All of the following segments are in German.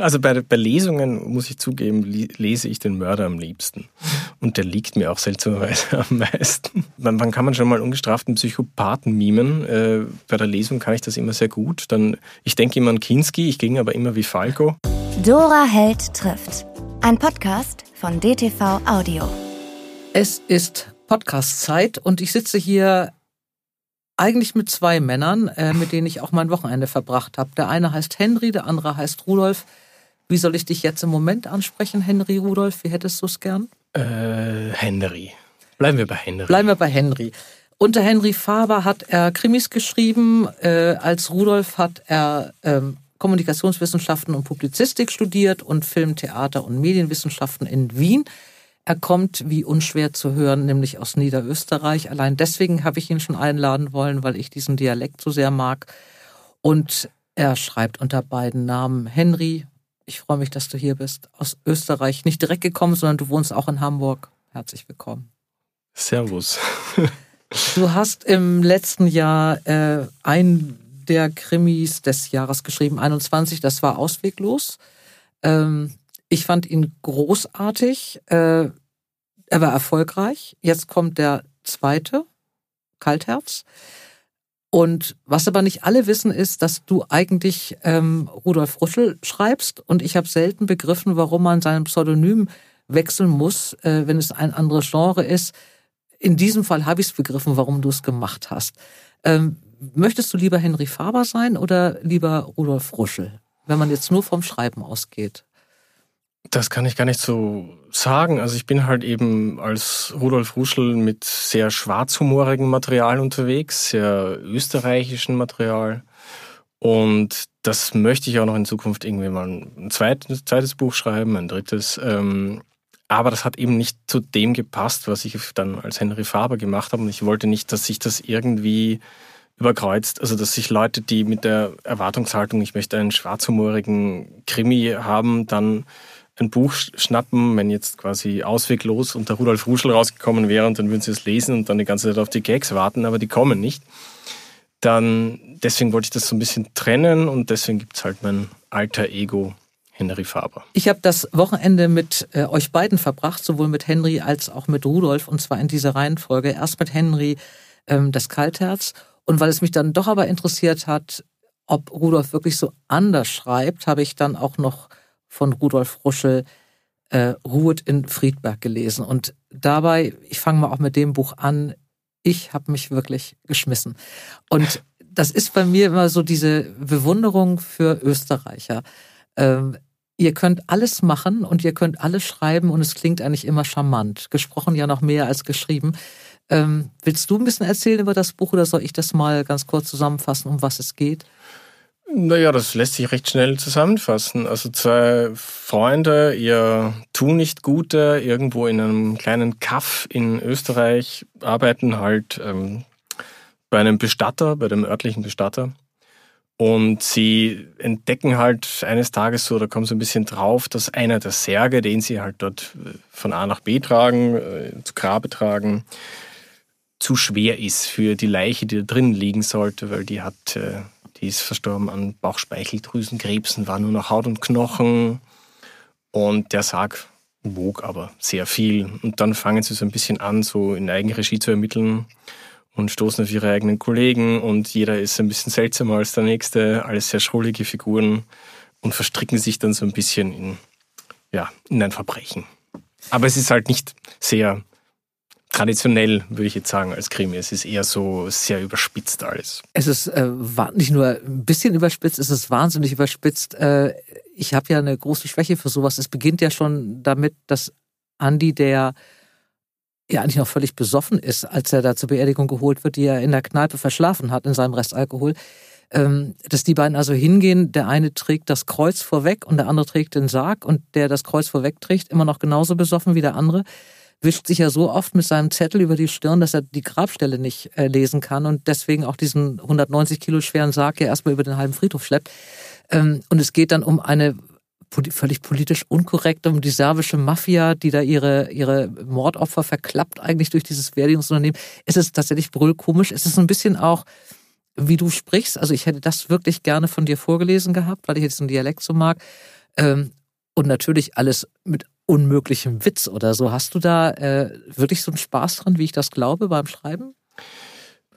Also bei, bei Lesungen, muss ich zugeben, lese ich den Mörder am liebsten. Und der liegt mir auch seltsamerweise am meisten. Wann, wann kann man schon mal ungestraften Psychopathen mimen? Äh, bei der Lesung kann ich das immer sehr gut. Dann, ich denke immer an Kinski, ich ging aber immer wie Falco. Dora Held trifft. Ein Podcast von DTV Audio. Es ist Podcast-Zeit und ich sitze hier eigentlich mit zwei Männern, äh, mit denen ich auch mein Wochenende verbracht habe. Der eine heißt Henry, der andere heißt Rudolf. Wie soll ich dich jetzt im Moment ansprechen, Henry Rudolf? Wie hättest du es gern? Äh, Henry. Bleiben wir bei Henry. Bleiben wir bei Henry. Unter Henry Faber hat er Krimis geschrieben. Äh, als Rudolf hat er ähm, Kommunikationswissenschaften und Publizistik studiert und Film, Theater und Medienwissenschaften in Wien. Er kommt, wie unschwer zu hören, nämlich aus Niederösterreich. Allein deswegen habe ich ihn schon einladen wollen, weil ich diesen Dialekt so sehr mag. Und er schreibt unter beiden Namen Henry ich freue mich, dass du hier bist. Aus Österreich. Nicht direkt gekommen, sondern du wohnst auch in Hamburg. Herzlich willkommen. Servus. du hast im letzten Jahr äh, ein der Krimis des Jahres geschrieben, 21. Das war ausweglos. Ähm, ich fand ihn großartig. Äh, er war erfolgreich. Jetzt kommt der zweite, Kaltherz. Und was aber nicht alle wissen, ist, dass du eigentlich ähm, Rudolf Ruschel schreibst. Und ich habe selten begriffen, warum man sein Pseudonym wechseln muss, äh, wenn es ein anderes Genre ist. In diesem Fall habe ich es begriffen, warum du es gemacht hast. Ähm, möchtest du lieber Henry Faber sein oder lieber Rudolf Ruschel, wenn man jetzt nur vom Schreiben ausgeht? Das kann ich gar nicht so sagen. Also ich bin halt eben als Rudolf Ruschel mit sehr schwarzhumorigem Material unterwegs, sehr österreichischen Material. Und das möchte ich auch noch in Zukunft irgendwie mal ein zweites, zweites Buch schreiben, ein drittes. Ähm, aber das hat eben nicht zu dem gepasst, was ich dann als Henry Faber gemacht habe. Und ich wollte nicht, dass sich das irgendwie überkreuzt. Also dass sich Leute, die mit der Erwartungshaltung, ich möchte einen schwarzhumorigen Krimi haben, dann ein Buch schnappen, wenn jetzt quasi ausweglos und der Rudolf Ruschel rausgekommen wäre und dann würden sie es lesen und dann die ganze Zeit auf die Gags warten, aber die kommen nicht. Dann, deswegen wollte ich das so ein bisschen trennen und deswegen gibt es halt mein alter Ego Henry Faber. Ich habe das Wochenende mit äh, euch beiden verbracht, sowohl mit Henry als auch mit Rudolf, und zwar in dieser Reihenfolge. Erst mit Henry ähm, das Kaltherz. Und weil es mich dann doch aber interessiert hat, ob Rudolf wirklich so anders schreibt, habe ich dann auch noch von Rudolf Ruschel äh, Ruhet in Friedberg gelesen. Und dabei, ich fange mal auch mit dem Buch an, ich habe mich wirklich geschmissen. Und das ist bei mir immer so diese Bewunderung für Österreicher. Ähm, ihr könnt alles machen und ihr könnt alles schreiben und es klingt eigentlich immer charmant. Gesprochen ja noch mehr als geschrieben. Ähm, willst du ein bisschen erzählen über das Buch oder soll ich das mal ganz kurz zusammenfassen, um was es geht? Naja, das lässt sich recht schnell zusammenfassen. Also zwei Freunde, ihr tun nicht Gute, irgendwo in einem kleinen Kaff in Österreich, arbeiten halt ähm, bei einem Bestatter, bei dem örtlichen Bestatter. Und sie entdecken halt eines Tages so, da kommen sie ein bisschen drauf, dass einer der Särge, den sie halt dort äh, von A nach B tragen, äh, zu Grabe tragen, zu schwer ist für die Leiche, die da drin liegen sollte, weil die hat äh, die ist verstorben an Bauchspeicheldrüsenkrebsen, war nur noch Haut und Knochen. Und der Sarg wog aber sehr viel. Und dann fangen sie so ein bisschen an, so in Eigenregie zu ermitteln und stoßen auf ihre eigenen Kollegen und jeder ist ein bisschen seltsamer als der nächste, alles sehr schrullige Figuren und verstricken sich dann so ein bisschen in, ja, in ein Verbrechen. Aber es ist halt nicht sehr traditionell, würde ich jetzt sagen, als Krimi. Es ist eher so sehr überspitzt alles. Es ist äh, nicht nur ein bisschen überspitzt, es ist wahnsinnig überspitzt. Äh, ich habe ja eine große Schwäche für sowas. Es beginnt ja schon damit, dass Andy, der ja eigentlich noch völlig besoffen ist, als er da zur Beerdigung geholt wird, die er in der Kneipe verschlafen hat in seinem Restalkohol, ähm, dass die beiden also hingehen, der eine trägt das Kreuz vorweg und der andere trägt den Sarg und der das Kreuz vorweg trägt, immer noch genauso besoffen wie der andere wischt sich ja so oft mit seinem Zettel über die Stirn, dass er die Grabstelle nicht äh, lesen kann und deswegen auch diesen 190 Kilo schweren Sarg ja erstmal über den halben Friedhof schleppt. Ähm, und es geht dann um eine völlig politisch unkorrekt um die serbische Mafia, die da ihre, ihre Mordopfer verklappt eigentlich durch dieses Beerdigungsunternehmen. Es ist tatsächlich brüllkomisch. Es ist ein bisschen auch, wie du sprichst. Also ich hätte das wirklich gerne von dir vorgelesen gehabt, weil ich jetzt diesen Dialekt so mag. Ähm, und natürlich alles mit unmöglichem Witz oder so. Hast du da äh, wirklich so einen Spaß dran, wie ich das glaube, beim Schreiben?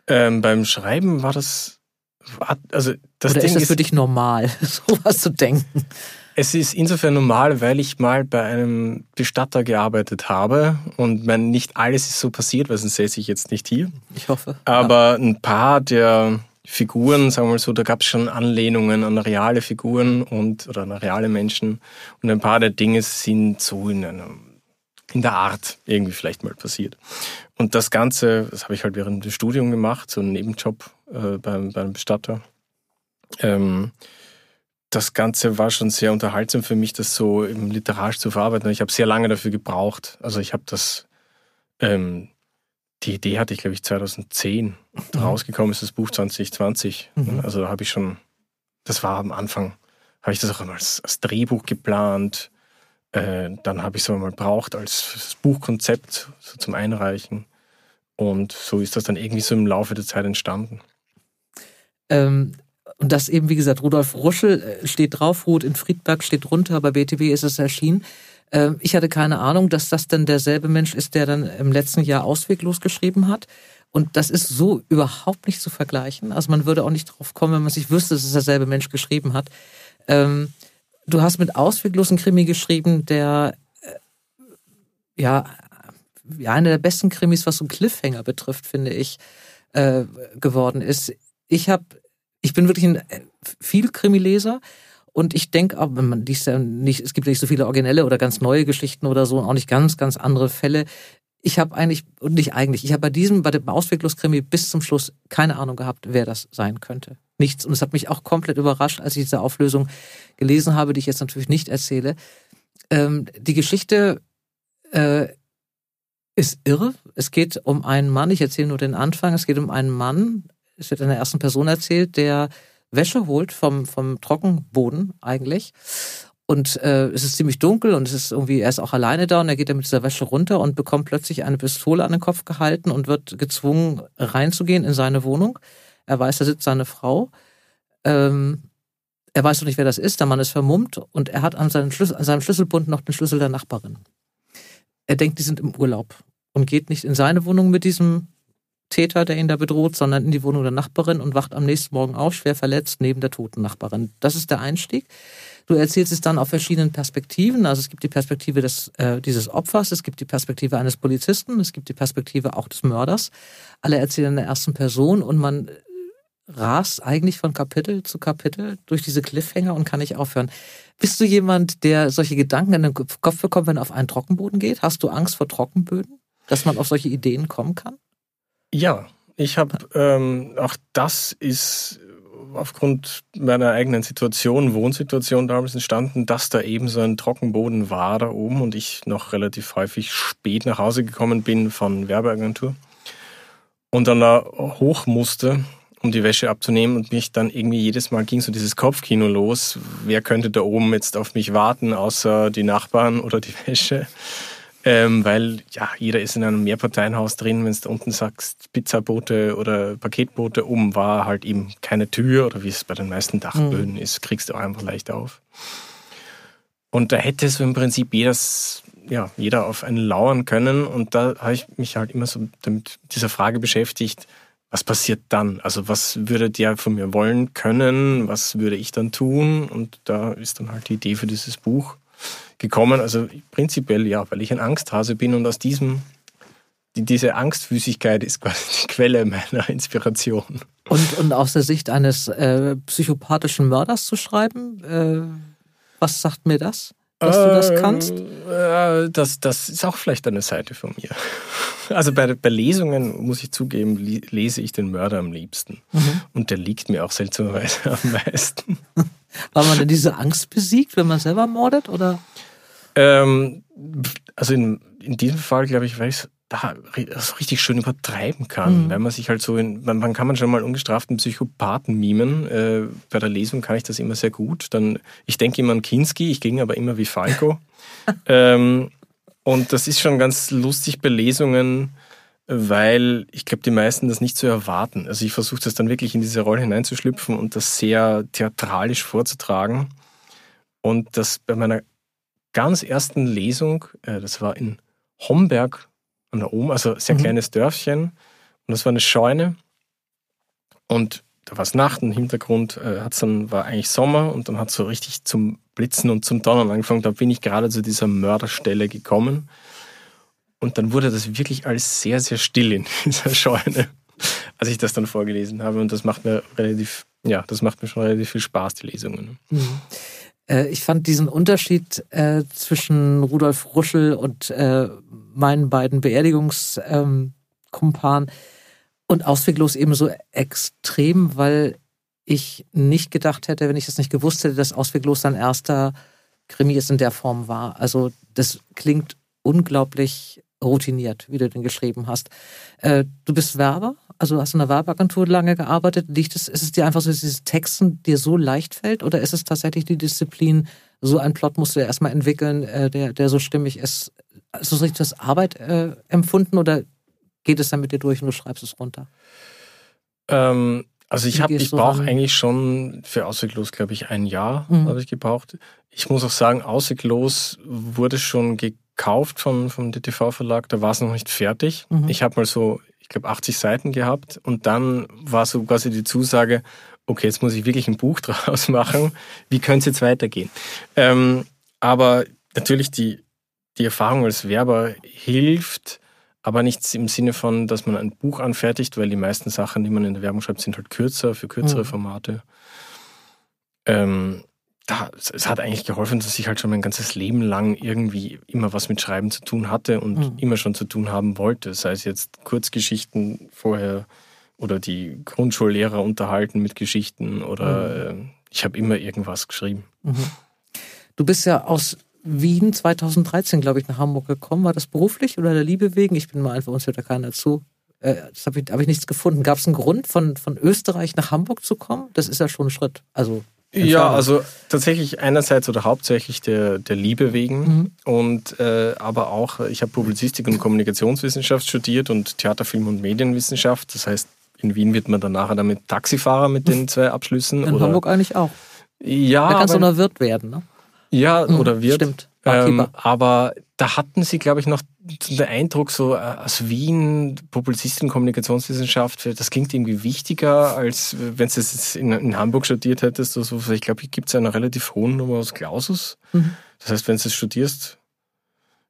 Ähm, beim Schreiben war das. Also das oder Ding ist das für dich normal, sowas zu denken? Es ist insofern normal, weil ich mal bei einem Bestatter gearbeitet habe und mein, nicht alles ist so passiert, weil sonst säße ich jetzt nicht hier. Ich hoffe. Aber ja. ein paar der Figuren, sagen wir mal so, da gab es schon Anlehnungen an reale Figuren und oder an reale Menschen. Und ein paar der Dinge sind so in einer in der Art irgendwie vielleicht mal passiert. Und das Ganze, das habe ich halt während dem Studium gemacht, so einen Nebenjob äh, beim, beim Bestatter. Ähm, das Ganze war schon sehr unterhaltsam für mich, das so im literarisch zu verarbeiten. Ich habe sehr lange dafür gebraucht. Also ich habe das ähm, die Idee hatte ich, glaube ich, 2010. Mhm. Rausgekommen ist das Buch 2020. Mhm. Also da habe ich schon, das war am Anfang, habe ich das auch einmal als, als Drehbuch geplant. Äh, dann habe ich es mal braucht als Buchkonzept so zum Einreichen. Und so ist das dann irgendwie so im Laufe der Zeit entstanden. Ähm, und das eben, wie gesagt, Rudolf Ruschel äh, steht drauf, Ruth in Friedberg steht drunter, bei BTW ist es erschienen. Ähm, ich hatte keine Ahnung, dass das dann derselbe Mensch ist, der dann im letzten Jahr ausweglos geschrieben hat. Und das ist so überhaupt nicht zu vergleichen. Also man würde auch nicht drauf kommen, wenn man sich wüsste, dass es derselbe Mensch geschrieben hat. Ähm, du hast mit ausweglosen Krimi geschrieben, der äh, ja, einer der besten Krimis, was so Cliffhanger betrifft, finde ich, äh, geworden ist. Ich habe, ich bin wirklich ein äh, viel Krimileser und ich denke auch, wenn man liest ja nicht, es gibt nicht so viele originelle oder ganz neue Geschichten oder so, auch nicht ganz, ganz andere Fälle. Ich habe eigentlich, und nicht eigentlich, ich habe bei diesem, bei dem Ausweglos-Krimi bis zum Schluss keine Ahnung gehabt, wer das sein könnte. Nichts. Und es hat mich auch komplett überrascht, als ich diese Auflösung gelesen habe, die ich jetzt natürlich nicht erzähle. Ähm, die Geschichte äh, ist irre. Es geht um einen Mann, ich erzähle nur den Anfang, es geht um einen Mann, es wird in der ersten Person erzählt, der Wäsche holt vom, vom Trockenboden eigentlich. Und äh, es ist ziemlich dunkel und es ist irgendwie, er ist auch alleine da und er geht dann mit dieser Wäsche runter und bekommt plötzlich eine Pistole an den Kopf gehalten und wird gezwungen, reinzugehen in seine Wohnung. Er weiß, da sitzt seine Frau. Ähm, er weiß noch nicht, wer das ist. Der Mann ist vermummt und er hat an, Schlüssel, an seinem Schlüsselbund noch den Schlüssel der Nachbarin. Er denkt, die sind im Urlaub und geht nicht in seine Wohnung mit diesem Täter, der ihn da bedroht, sondern in die Wohnung der Nachbarin und wacht am nächsten Morgen auf, schwer verletzt, neben der toten Nachbarin. Das ist der Einstieg. Du erzählst es dann auf verschiedenen Perspektiven. Also es gibt die Perspektive des, äh, dieses Opfers, es gibt die Perspektive eines Polizisten, es gibt die Perspektive auch des Mörders. Alle erzählen in der ersten Person und man rast eigentlich von Kapitel zu Kapitel durch diese Cliffhanger und kann nicht aufhören. Bist du jemand, der solche Gedanken in den Kopf bekommt, wenn er auf einen Trockenboden geht? Hast du Angst vor Trockenböden? Dass man auf solche Ideen kommen kann? Ja, ich habe ähm, auch das ist aufgrund meiner eigenen Situation, Wohnsituation damals entstanden, dass da eben so ein Trockenboden war da oben und ich noch relativ häufig spät nach Hause gekommen bin von Werbeagentur und dann da hoch musste, um die Wäsche abzunehmen und mich dann irgendwie jedes Mal ging so dieses Kopfkino los. Wer könnte da oben jetzt auf mich warten, außer die Nachbarn oder die Wäsche? Ähm, weil ja, jeder ist in einem Mehrparteienhaus drin, wenn du unten sagst, Pizzabote oder Paketboote oben war halt eben keine Tür oder wie es bei den meisten Dachböden mhm. ist, kriegst du auch einfach leicht auf. Und da hätte so im Prinzip jedes, ja, jeder auf einen lauern können. Und da habe ich mich halt immer so mit dieser Frage beschäftigt, was passiert dann? Also was würde der von mir wollen können? Was würde ich dann tun? Und da ist dann halt die Idee für dieses Buch gekommen. Also prinzipiell ja, weil ich ein Angsthase bin und aus diesem, diese Angstfüßigkeit ist quasi die Quelle meiner Inspiration. Und, und aus der Sicht eines äh, psychopathischen Mörders zu schreiben, äh, was sagt mir das? Dass du das kannst? Äh, das, das ist auch vielleicht eine Seite von mir. Also bei, bei Lesungen, muss ich zugeben, lese ich den Mörder am liebsten. Mhm. Und der liegt mir auch seltsamerweise am meisten. Weil man denn diese Angst besiegt, wenn man selber mordet? Oder? Ähm, also in, in diesem Fall, glaube ich, es da so richtig schön übertreiben kann, mhm. weil man sich halt so in, man, man kann man schon mal ungestraften Psychopathen mimen. Äh, bei der Lesung kann ich das immer sehr gut. Dann, ich denke immer an Kinski, ich ging aber immer wie Falco. ähm, und das ist schon ganz lustig bei Lesungen, weil ich glaube, die meisten das nicht so erwarten. Also ich versuche das dann wirklich in diese Rolle hineinzuschlüpfen und das sehr theatralisch vorzutragen. Und das bei meiner ganz ersten Lesung, äh, das war in Homberg an der Ohm, also sehr mhm. kleines Dörfchen. Und das war eine Scheune. Und da war es Nacht, im Hintergrund äh, hat's dann, war eigentlich Sommer und dann hat es so richtig zum Blitzen und zum Donnern angefangen. Da bin ich gerade zu dieser Mörderstelle gekommen. Und dann wurde das wirklich alles sehr, sehr still in dieser Scheune, als ich das dann vorgelesen habe. Und das macht mir relativ, ja, das macht mir schon relativ viel Spaß, die Lesungen. Mhm. Äh, ich fand diesen Unterschied äh, zwischen Rudolf Ruschel und äh, meinen beiden Beerdigungskumpanen ähm, und ausweglos ebenso extrem, weil ich nicht gedacht hätte, wenn ich das nicht gewusst hätte, dass ausweglos sein erster Krimi ist in der Form war. Also das klingt unglaublich routiniert, wie du den geschrieben hast. Äh, du bist Werber, also hast in einer Werbeagentur lange gearbeitet. Liegt es, ist es dir einfach so, dass dieses Texten dir so leicht fällt oder ist es tatsächlich die Disziplin, so ein Plot musst du ja erstmal entwickeln, äh, der, der so stimmig ist? Hast du richtig das Arbeit äh, empfunden oder geht es dann mit dir durch und du schreibst es runter? Ähm, also ich habe, ich so brauche eigentlich schon für Ausweglos, glaube ich, ein Jahr mhm. habe ich gebraucht. Ich muss auch sagen, Ausweglos wurde schon gekauft vom, vom DTV-Verlag, da war es noch nicht fertig. Mhm. Ich habe mal so, ich glaube, 80 Seiten gehabt und dann war so quasi die Zusage, okay, jetzt muss ich wirklich ein Buch draus machen. Wie könnte es jetzt weitergehen? Ähm, aber natürlich die, die Erfahrung als Werber hilft, aber nichts im Sinne von, dass man ein Buch anfertigt, weil die meisten Sachen, die man in der Werbung schreibt, sind halt kürzer, für kürzere mhm. Formate. Ähm, da, es hat eigentlich geholfen, dass ich halt schon mein ganzes Leben lang irgendwie immer was mit Schreiben zu tun hatte und mhm. immer schon zu tun haben wollte. Sei es jetzt Kurzgeschichten vorher oder die Grundschullehrer unterhalten mit Geschichten oder mhm. äh, ich habe immer irgendwas geschrieben. Mhm. Du bist ja aus Wien 2013, glaube ich, nach Hamburg gekommen. War das beruflich oder der Liebe wegen? Ich bin mal einfach, uns hört da keiner zu. Äh, das habe ich, hab ich nichts gefunden. Gab es einen Grund, von, von Österreich nach Hamburg zu kommen? Das ist ja schon ein Schritt. Also ja, also tatsächlich einerseits oder hauptsächlich der, der Liebe wegen mhm. und äh, aber auch, ich habe Publizistik und Kommunikationswissenschaft studiert und Theaterfilm und Medienwissenschaft. Das heißt, in Wien wird man dann nachher damit Taxifahrer mit den zwei Abschlüssen. In oder, Hamburg eigentlich auch. Ja. Da kannst du noch Wirt werden, ne? Ja, mhm, oder wird. Stimmt. Ähm, aber da hatten sie, glaube ich, noch den Eindruck, so äh, aus Wien, Publizistin, Kommunikationswissenschaft, das klingt irgendwie wichtiger, als wenn du es in, in, Hamburg studiert hättest. Oder so. Ich glaube, hier gibt es eine relativ hohen Nummer aus Klausus. Mhm. Das heißt, wenn du es studierst,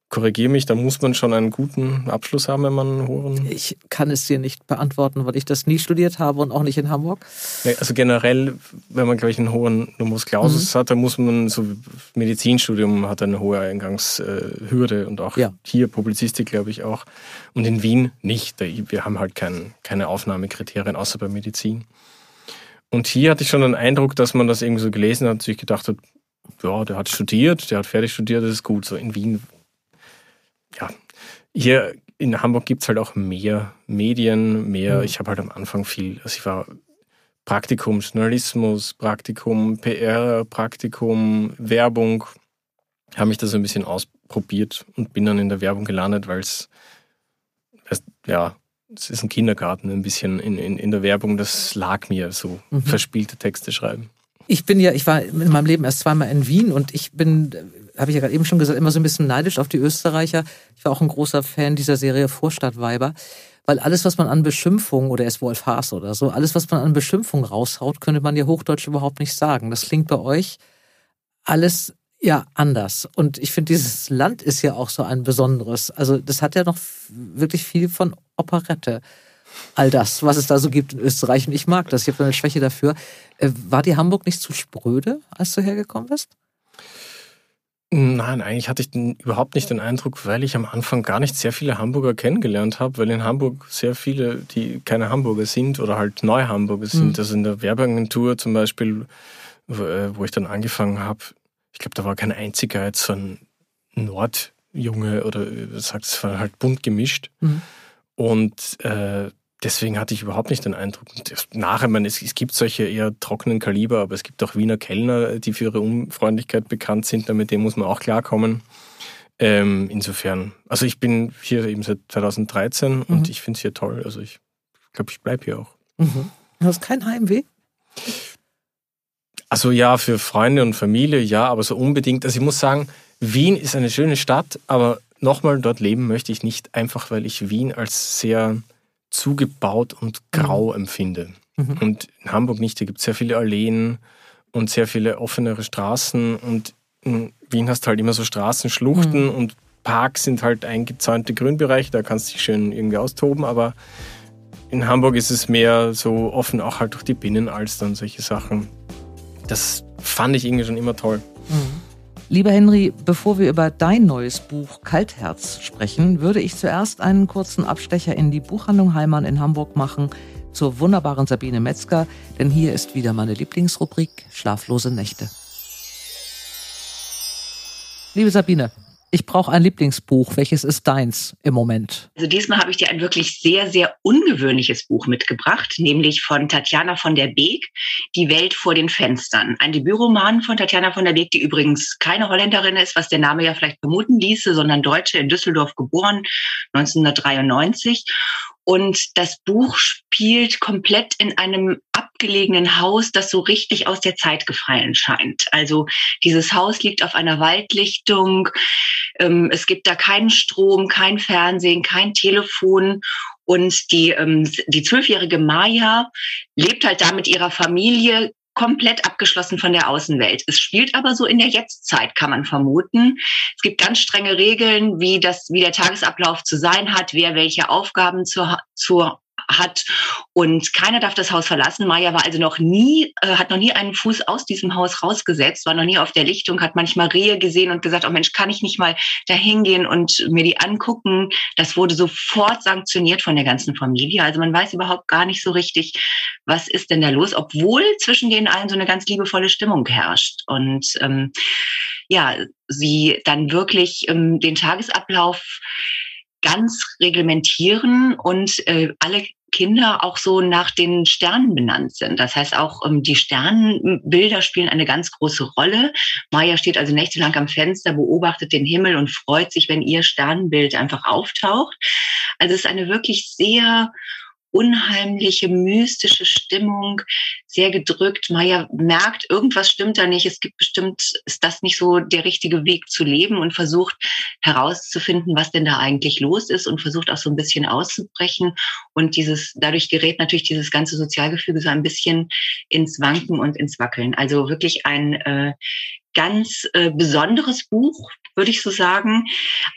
korrigiere mich, da muss man schon einen guten Abschluss haben, wenn man einen hohen. Ich kann es dir nicht beantworten, weil ich das nie studiert habe und auch nicht in Hamburg. Also generell, wenn man, glaube ich, einen hohen Numerus Clausus mhm. hat, dann muss man so Medizinstudium hat eine hohe Eingangshürde und auch ja. hier Publizistik, glaube ich, auch. Und in Wien nicht. Wir haben halt kein, keine Aufnahmekriterien, außer bei Medizin. Und hier hatte ich schon den Eindruck, dass man das irgendwie so gelesen hat und sich gedacht hat, ja, der hat studiert, der hat fertig studiert, das ist gut. So in Wien ja, hier in Hamburg gibt es halt auch mehr Medien, mehr. Mhm. Ich habe halt am Anfang viel, also ich war Praktikum Journalismus, Praktikum PR, Praktikum Werbung, habe mich da so ein bisschen ausprobiert und bin dann in der Werbung gelandet, weil es, ja, es ist ein Kindergarten ein bisschen in, in, in der Werbung, das lag mir so, mhm. verspielte Texte schreiben. Ich bin ja, ich war in meinem Leben erst zweimal in Wien und ich bin habe ich ja gerade eben schon gesagt, immer so ein bisschen neidisch auf die Österreicher. Ich war auch ein großer Fan dieser Serie Vorstadtweiber. Weil alles, was man an Beschimpfung, oder es Wolf Haas oder so, alles, was man an Beschimpfung raushaut, könnte man ja Hochdeutsch überhaupt nicht sagen. Das klingt bei euch alles ja anders. Und ich finde, dieses Land ist ja auch so ein besonderes. Also das hat ja noch wirklich viel von Operette. All das, was es da so gibt in Österreich. Und ich mag das. Ich habe eine Schwäche dafür. Äh, war dir Hamburg nicht zu spröde, als du hergekommen bist? Nein, eigentlich hatte ich den, überhaupt nicht den Eindruck, weil ich am Anfang gar nicht sehr viele Hamburger kennengelernt habe, weil in Hamburg sehr viele, die keine Hamburger sind oder halt Neu-Hamburger sind. Mhm. Also in der Werbeagentur zum Beispiel, wo, äh, wo ich dann angefangen habe, ich glaube, da war kein einziger jetzt so ein Nordjunge oder sagt es war halt bunt gemischt. Mhm. Und äh, deswegen hatte ich überhaupt nicht den Eindruck. nachher, man, es, es, gibt solche eher trockenen Kaliber, aber es gibt auch Wiener Kellner, die für ihre Unfreundlichkeit bekannt sind. Mit dem muss man auch klarkommen. Ähm, insofern, also ich bin hier eben seit 2013 mhm. und ich finde es hier toll. Also ich glaube, ich bleibe hier auch. Mhm. Du hast kein Heimweh? Also ja, für Freunde und Familie, ja, aber so unbedingt. Also ich muss sagen, Wien ist eine schöne Stadt, aber nochmal dort leben möchte ich nicht, einfach weil ich Wien als sehr zugebaut und grau mhm. empfinde. Mhm. Und in Hamburg nicht, da gibt es sehr viele Alleen und sehr viele offenere Straßen und in Wien hast du halt immer so Straßenschluchten mhm. und Parks sind halt eingezäunte Grünbereiche, da kannst du dich schön irgendwie austoben, aber in Hamburg ist es mehr so offen, auch halt durch die Binnenalster und solche Sachen. Das fand ich irgendwie schon immer toll. Mhm. Lieber Henry, bevor wir über dein neues Buch Kaltherz sprechen, würde ich zuerst einen kurzen Abstecher in die Buchhandlung Heimann in Hamburg machen zur wunderbaren Sabine Metzger, denn hier ist wieder meine Lieblingsrubrik Schlaflose Nächte. Liebe Sabine, ich brauche ein Lieblingsbuch. Welches ist deins im Moment? Also diesmal habe ich dir ein wirklich sehr, sehr ungewöhnliches Buch mitgebracht, nämlich von Tatjana von der Beek, Die Welt vor den Fenstern. Ein Debütroman von Tatjana von der Beek, die übrigens keine Holländerin ist, was der Name ja vielleicht vermuten ließe, sondern Deutsche in Düsseldorf geboren, 1993. Und das Buch spielt komplett in einem abgelegenen Haus, das so richtig aus der Zeit gefallen scheint. Also dieses Haus liegt auf einer Waldlichtung. Ähm, es gibt da keinen Strom, kein Fernsehen, kein Telefon. Und die, ähm, die zwölfjährige Maya lebt halt da mit ihrer Familie komplett abgeschlossen von der Außenwelt. Es spielt aber so in der Jetztzeit, kann man vermuten. Es gibt ganz strenge Regeln, wie das, wie der Tagesablauf zu sein hat, wer welche Aufgaben zu, zu hat und keiner darf das Haus verlassen. Maya war also noch nie, äh, hat noch nie einen Fuß aus diesem Haus rausgesetzt, war noch nie auf der Lichtung, hat manchmal Rehe gesehen und gesagt, oh Mensch, kann ich nicht mal da hingehen und mir die angucken? Das wurde sofort sanktioniert von der ganzen Familie. Also man weiß überhaupt gar nicht so richtig, was ist denn da los, obwohl zwischen den allen so eine ganz liebevolle Stimmung herrscht. Und ähm, ja, sie dann wirklich ähm, den Tagesablauf ganz reglementieren und äh, alle Kinder auch so nach den Sternen benannt sind. Das heißt auch ähm, die Sternenbilder spielen eine ganz große Rolle. Maya steht also nächtelang am Fenster, beobachtet den Himmel und freut sich, wenn ihr Sternenbild einfach auftaucht. Also es ist eine wirklich sehr unheimliche, mystische Stimmung, sehr gedrückt. Maya merkt, irgendwas stimmt da nicht. Es gibt bestimmt, ist das nicht so der richtige Weg zu leben und versucht herauszufinden, was denn da eigentlich los ist und versucht auch so ein bisschen auszubrechen. Und dieses, dadurch gerät natürlich dieses ganze Sozialgefüge so ein bisschen ins Wanken und ins Wackeln. Also wirklich ein äh, ganz äh, besonderes Buch, würde ich so sagen.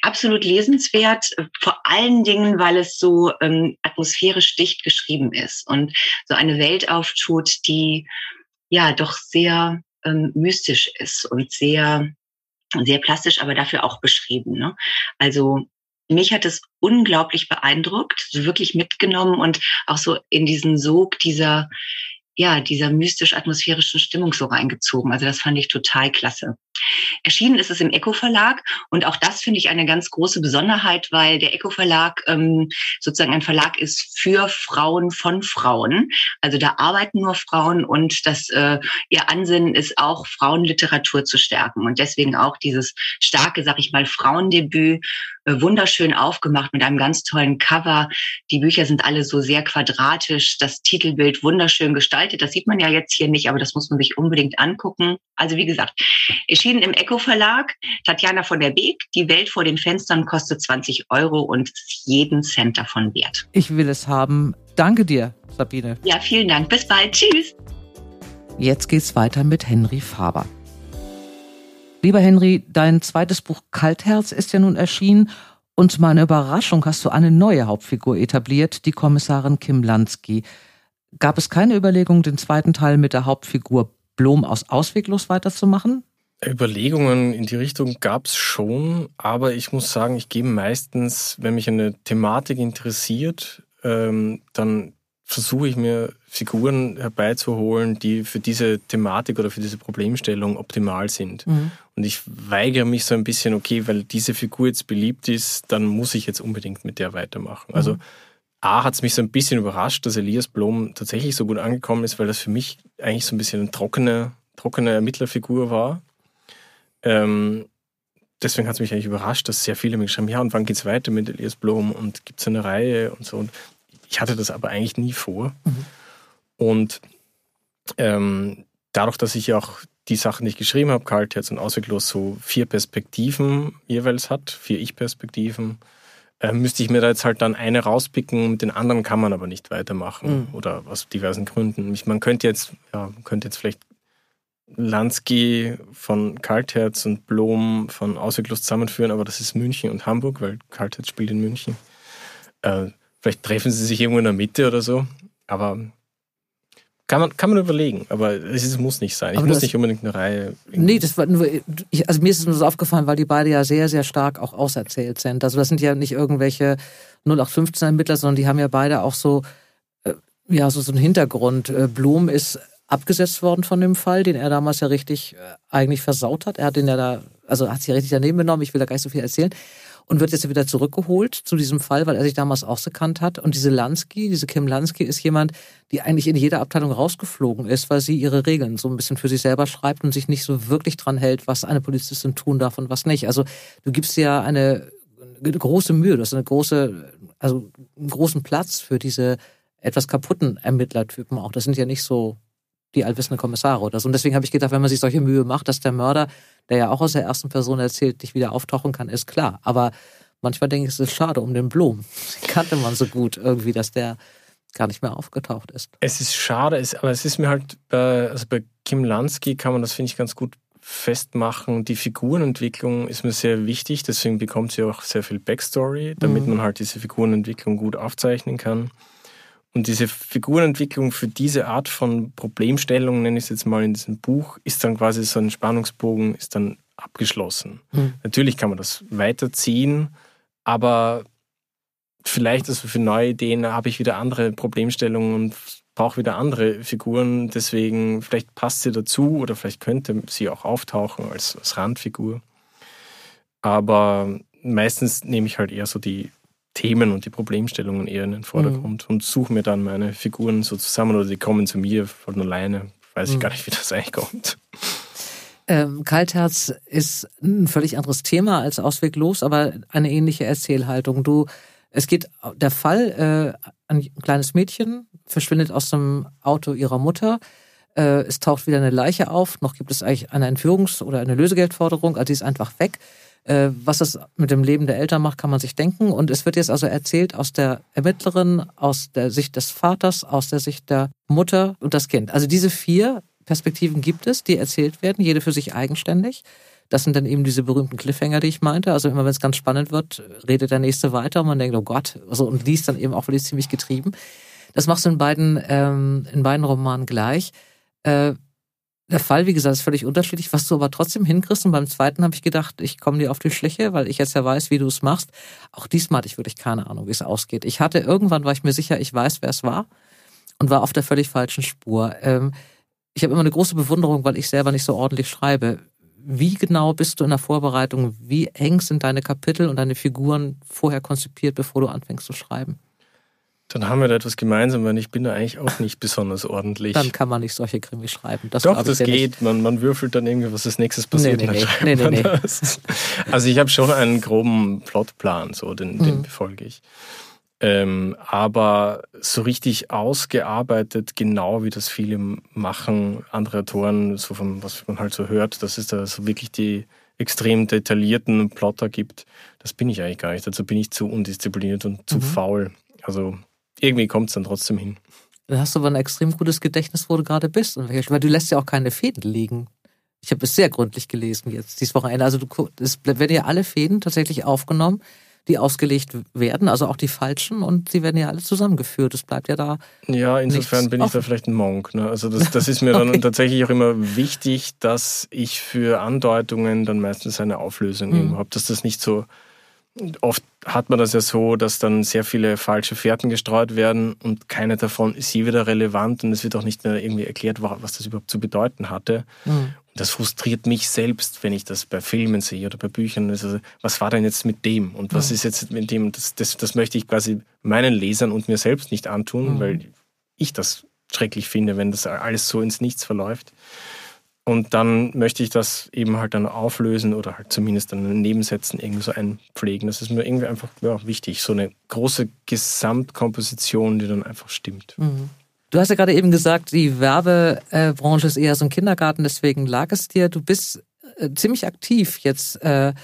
Absolut lesenswert, vor allen Dingen, weil es so ähm, atmosphärisch dicht geschrieben ist und so eine Welt auftut, die ja doch sehr ähm, mystisch ist und sehr, sehr plastisch, aber dafür auch beschrieben. Ne? Also mich hat es unglaublich beeindruckt, so wirklich mitgenommen und auch so in diesen Sog dieser, ja, dieser mystisch-atmosphärischen Stimmung so reingezogen. Also das fand ich total klasse. Erschienen ist es im Eco Verlag und auch das finde ich eine ganz große Besonderheit, weil der Eco Verlag ähm, sozusagen ein Verlag ist für Frauen von Frauen. Also da arbeiten nur Frauen und das äh, ihr Ansinnen ist auch Frauenliteratur zu stärken und deswegen auch dieses starke, sag ich mal, Frauendebüt äh, wunderschön aufgemacht mit einem ganz tollen Cover. Die Bücher sind alle so sehr quadratisch, das Titelbild wunderschön gestaltet. Das sieht man ja jetzt hier nicht, aber das muss man sich unbedingt angucken. Also wie gesagt, erschienen im Eco Verlag. Tatjana von der Beek, Die Welt vor den Fenstern kostet 20 Euro und jeden Cent davon wert. Ich will es haben. Danke dir, Sabine. Ja, vielen Dank. Bis bald. Tschüss. Jetzt geht's weiter mit Henry Faber. Lieber Henry, dein zweites Buch Kaltherz ist ja nun erschienen und zu meiner Überraschung hast du eine neue Hauptfigur etabliert, die Kommissarin Kim Lansky. Gab es keine Überlegung, den zweiten Teil mit der Hauptfigur Blom aus Ausweglos weiterzumachen? Überlegungen in die Richtung gab es schon, aber ich muss sagen, ich gebe meistens, wenn mich eine Thematik interessiert, ähm, dann versuche ich mir Figuren herbeizuholen, die für diese Thematik oder für diese Problemstellung optimal sind. Mhm. Und ich weigere mich so ein bisschen, okay, weil diese Figur jetzt beliebt ist, dann muss ich jetzt unbedingt mit der weitermachen. Also mhm. A hat es mich so ein bisschen überrascht, dass Elias Blom tatsächlich so gut angekommen ist, weil das für mich eigentlich so ein bisschen eine trockene, trockene Ermittlerfigur war. Ähm, deswegen hat es mich eigentlich überrascht, dass sehr viele mir geschrieben haben, ja, und wann geht's weiter mit Elias Blom und gibt es eine Reihe und so. Und ich hatte das aber eigentlich nie vor. Mhm. Und ähm, dadurch, dass ich auch die Sachen, die ich geschrieben habe, Kaltherz und Ausweglos, so vier Perspektiven jeweils hat, vier Ich-Perspektiven, äh, müsste ich mir da jetzt halt dann eine rauspicken, mit den anderen kann man aber nicht weitermachen mhm. oder aus diversen Gründen. Man könnte jetzt, ja, man könnte jetzt vielleicht Lansky von Kaltherz und Blom von Ausweglos zusammenführen, aber das ist München und Hamburg, weil Kaltherz spielt in München. Äh, vielleicht treffen sie sich irgendwo in der Mitte oder so, aber kann man, kann man überlegen, aber es muss nicht sein. Ich aber muss nicht unbedingt eine Reihe. Nee, das war nur, ich, also mir ist es nur so aufgefallen, weil die beide ja sehr, sehr stark auch auserzählt sind. Also das sind ja nicht irgendwelche 0815-Ermittler, sondern die haben ja beide auch so, äh, ja, so, so einen Hintergrund. Äh, Blum ist abgesetzt worden von dem Fall, den er damals ja richtig äh, eigentlich versaut hat. Er hat den ja da, also hat sich richtig daneben genommen, ich will da gar nicht so viel erzählen und wird jetzt wieder zurückgeholt zu diesem Fall, weil er sich damals ausgekannt hat. Und diese Lansky, diese Kim Lansky ist jemand, die eigentlich in jeder Abteilung rausgeflogen ist, weil sie ihre Regeln so ein bisschen für sich selber schreibt und sich nicht so wirklich dran hält, was eine Polizistin tun darf und was nicht. Also du gibst ja eine, eine große Mühe, du hast eine große, also einen großen Platz für diese etwas kaputten Ermittlertypen auch. Das sind ja nicht so die allwissende Kommissare oder so. Und deswegen habe ich gedacht, wenn man sich solche Mühe macht, dass der Mörder, der ja auch aus der ersten Person erzählt, nicht wieder auftauchen kann, ist klar. Aber manchmal denke ich, es ist schade um den Blum. Den kannte man so gut irgendwie, dass der gar nicht mehr aufgetaucht ist. Es ist schade, aber es ist mir halt bei, also bei Kim Lansky kann man das, finde ich, ganz gut festmachen. Die Figurenentwicklung ist mir sehr wichtig, deswegen bekommt sie auch sehr viel Backstory, damit mhm. man halt diese Figurenentwicklung gut aufzeichnen kann. Und diese Figurenentwicklung für diese Art von Problemstellung, nenne ich es jetzt mal in diesem Buch, ist dann quasi so ein Spannungsbogen, ist dann abgeschlossen. Mhm. Natürlich kann man das weiterziehen, aber vielleicht also für neue Ideen habe ich wieder andere Problemstellungen und brauche wieder andere Figuren. Deswegen, vielleicht passt sie dazu oder vielleicht könnte sie auch auftauchen als, als Randfigur. Aber meistens nehme ich halt eher so die Themen und die Problemstellungen eher in den Vordergrund mhm. und suche mir dann meine Figuren so zusammen oder die kommen zu mir von alleine. Weiß ich mhm. gar nicht, wie das eigentlich kommt. Ähm, Kaltherz ist ein völlig anderes Thema als Ausweglos, aber eine ähnliche Erzählhaltung. Du, es geht der Fall, äh, ein kleines Mädchen verschwindet aus dem Auto ihrer Mutter. Äh, es taucht wieder eine Leiche auf. Noch gibt es eigentlich eine Entführungs- oder eine Lösegeldforderung. Also sie ist einfach weg. Äh, was es mit dem Leben der Eltern macht, kann man sich denken. Und es wird jetzt also erzählt aus der Ermittlerin, aus der Sicht des Vaters, aus der Sicht der Mutter und das Kind. Also diese vier Perspektiven gibt es, die erzählt werden, jede für sich eigenständig. Das sind dann eben diese berühmten Cliffhanger, die ich meinte. Also immer wenn es ganz spannend wird, redet der nächste weiter und man denkt, oh Gott, also, und liest dann eben auch wirklich ziemlich getrieben. Das machst du in beiden, ähm, in beiden Romanen gleich. Äh, der Fall, wie gesagt, ist völlig unterschiedlich, was du aber trotzdem hinkriegst. Und beim zweiten habe ich gedacht, ich komme dir auf die Schliche, weil ich jetzt ja weiß, wie du es machst. Auch diesmal hatte ich wirklich keine Ahnung, wie es ausgeht. Ich hatte irgendwann, war ich mir sicher, ich weiß, wer es war und war auf der völlig falschen Spur. Ähm, ich habe immer eine große Bewunderung, weil ich selber nicht so ordentlich schreibe. Wie genau bist du in der Vorbereitung? Wie eng sind deine Kapitel und deine Figuren vorher konzipiert, bevor du anfängst zu schreiben? Dann haben wir da etwas gemeinsam, weil ich bin da eigentlich auch nicht besonders ordentlich. Dann kann man nicht solche Krimis schreiben. Das Doch, das geht. Man, man würfelt dann irgendwie, was als nächstes passiert. Nee, nee, nee. nee, nee, nee. Also ich habe schon einen groben Plotplan, so den, den mhm. befolge ich. Ähm, aber so richtig ausgearbeitet, genau wie das viele machen, andere Autoren, so von was man halt so hört, dass es da so wirklich die extrem detaillierten Plotter gibt, das bin ich eigentlich gar nicht. Dazu bin ich zu undiszipliniert und zu mhm. faul. Also irgendwie kommt es dann trotzdem hin. Dann hast du aber ein extrem gutes Gedächtnis, wo du gerade bist. Weil du lässt ja auch keine Fäden liegen. Ich habe es sehr gründlich gelesen jetzt, dieses Wochenende. Also du, es werden ja alle Fäden tatsächlich aufgenommen, die ausgelegt werden, also auch die falschen, und sie werden ja alle zusammengeführt. Es bleibt ja da. Ja, insofern bin ich da vielleicht ein Monk. Ne? Also das, das ist mir dann okay. tatsächlich auch immer wichtig, dass ich für Andeutungen dann meistens eine Auflösung mhm. habe, dass das nicht so oft hat man das ja so, dass dann sehr viele falsche Fährten gestreut werden und keine davon ist je wieder relevant und es wird auch nicht mehr irgendwie erklärt, was das überhaupt zu bedeuten hatte. Mhm. Und das frustriert mich selbst, wenn ich das bei Filmen sehe oder bei Büchern. Also, was war denn jetzt mit dem und was mhm. ist jetzt mit dem? Das, das, das möchte ich quasi meinen Lesern und mir selbst nicht antun, mhm. weil ich das schrecklich finde, wenn das alles so ins Nichts verläuft. Und dann möchte ich das eben halt dann auflösen oder halt zumindest dann in Nebensätzen irgendwie so einpflegen. Das ist mir irgendwie einfach ja, wichtig. So eine große Gesamtkomposition, die dann einfach stimmt. Mhm. Du hast ja gerade eben gesagt, die Werbebranche ist eher so ein Kindergarten, deswegen lag es dir. Du bist äh, ziemlich aktiv jetzt, äh,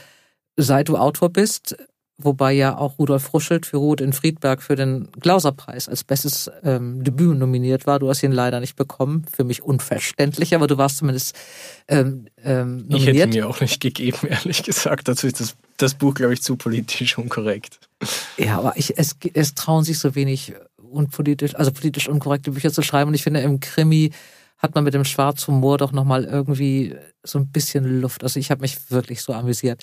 seit du Autor bist, wobei ja auch Rudolf Fruschelt für Ruth in Friedberg für den Glauserpreis als bestes ähm, Debüt nominiert war. Du hast ihn leider nicht bekommen, für mich unverständlich, aber du warst zumindest ähm, ähm, nominiert. Ich hätte mir auch nicht gegeben, ehrlich gesagt. Dazu ist das, das Buch, glaube ich, zu politisch unkorrekt. Ja, aber ich, es, es trauen sich so wenig unpolitisch, also politisch unkorrekte Bücher zu schreiben. Und ich finde, im Krimi hat man mit dem Schwarzhumor doch nochmal irgendwie so ein bisschen Luft. Also ich habe mich wirklich so amüsiert.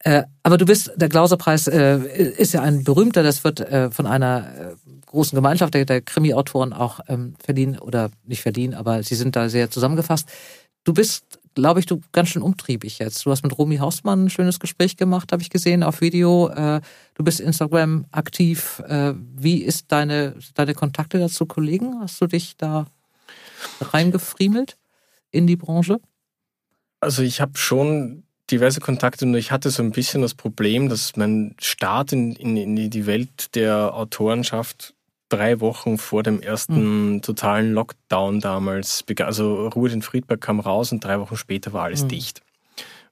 Äh, aber du bist, der Glauserpreis äh, ist ja ein berühmter, das wird äh, von einer äh, großen Gemeinschaft der, der Krimi-Autoren auch ähm, verdienen oder nicht verdienen, aber sie sind da sehr zusammengefasst. Du bist glaube ich, du ganz schön umtriebig jetzt. Du hast mit Romy Hausmann ein schönes Gespräch gemacht, habe ich gesehen auf Video. Äh, du bist Instagram aktiv. Äh, wie ist deine, deine Kontakte dazu, Kollegen? Hast du dich da reingefriemelt in die Branche? Also ich habe schon diverse Kontakte und ich hatte so ein bisschen das Problem, dass mein Start in, in, in die Welt der Autorenschaft drei Wochen vor dem ersten mhm. totalen Lockdown damals begann. Also Ruhe in Friedberg kam raus und drei Wochen später war alles mhm. dicht.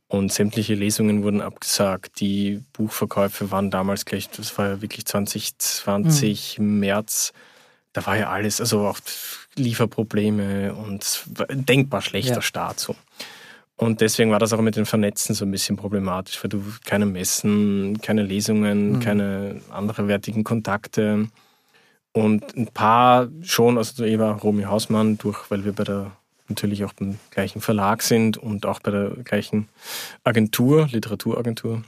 Und sämtliche Lesungen wurden abgesagt. Die Buchverkäufe waren damals gleich, das war ja wirklich 2020, mhm. März. Da war ja alles, also auch Lieferprobleme und denkbar schlechter ja. Start so. Und deswegen war das auch mit den Vernetzen so ein bisschen problematisch, weil du keine Messen, keine Lesungen, mhm. keine andere wertigen Kontakte. Und ein paar schon, also Eva Romy Hausmann, durch, weil wir bei der natürlich auch beim gleichen Verlag sind und auch bei der gleichen Agentur, Literaturagentur.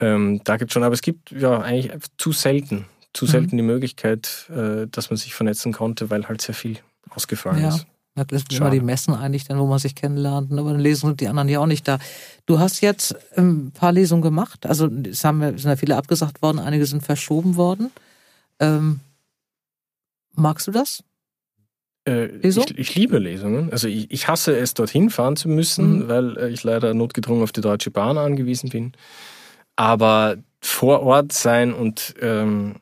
Ähm, da gibt es schon, aber es gibt ja eigentlich zu selten, zu mhm. selten die Möglichkeit, äh, dass man sich vernetzen konnte, weil halt sehr viel ausgefallen ja. ist. Das sind immer die Messen eigentlich, dann, wo man sich kennenlernt. Aber dann lesen die anderen ja auch nicht da. Du hast jetzt ähm, ein paar Lesungen gemacht. Also es haben, sind ja viele abgesagt worden, einige sind verschoben worden. Ähm, magst du das? Äh, ich, ich, liebe Lesungen. Also ich, ich, hasse es, dorthin fahren zu müssen, mhm. weil äh, ich leider notgedrungen auf die Deutsche Bahn angewiesen bin. Aber vor Ort sein und ähm,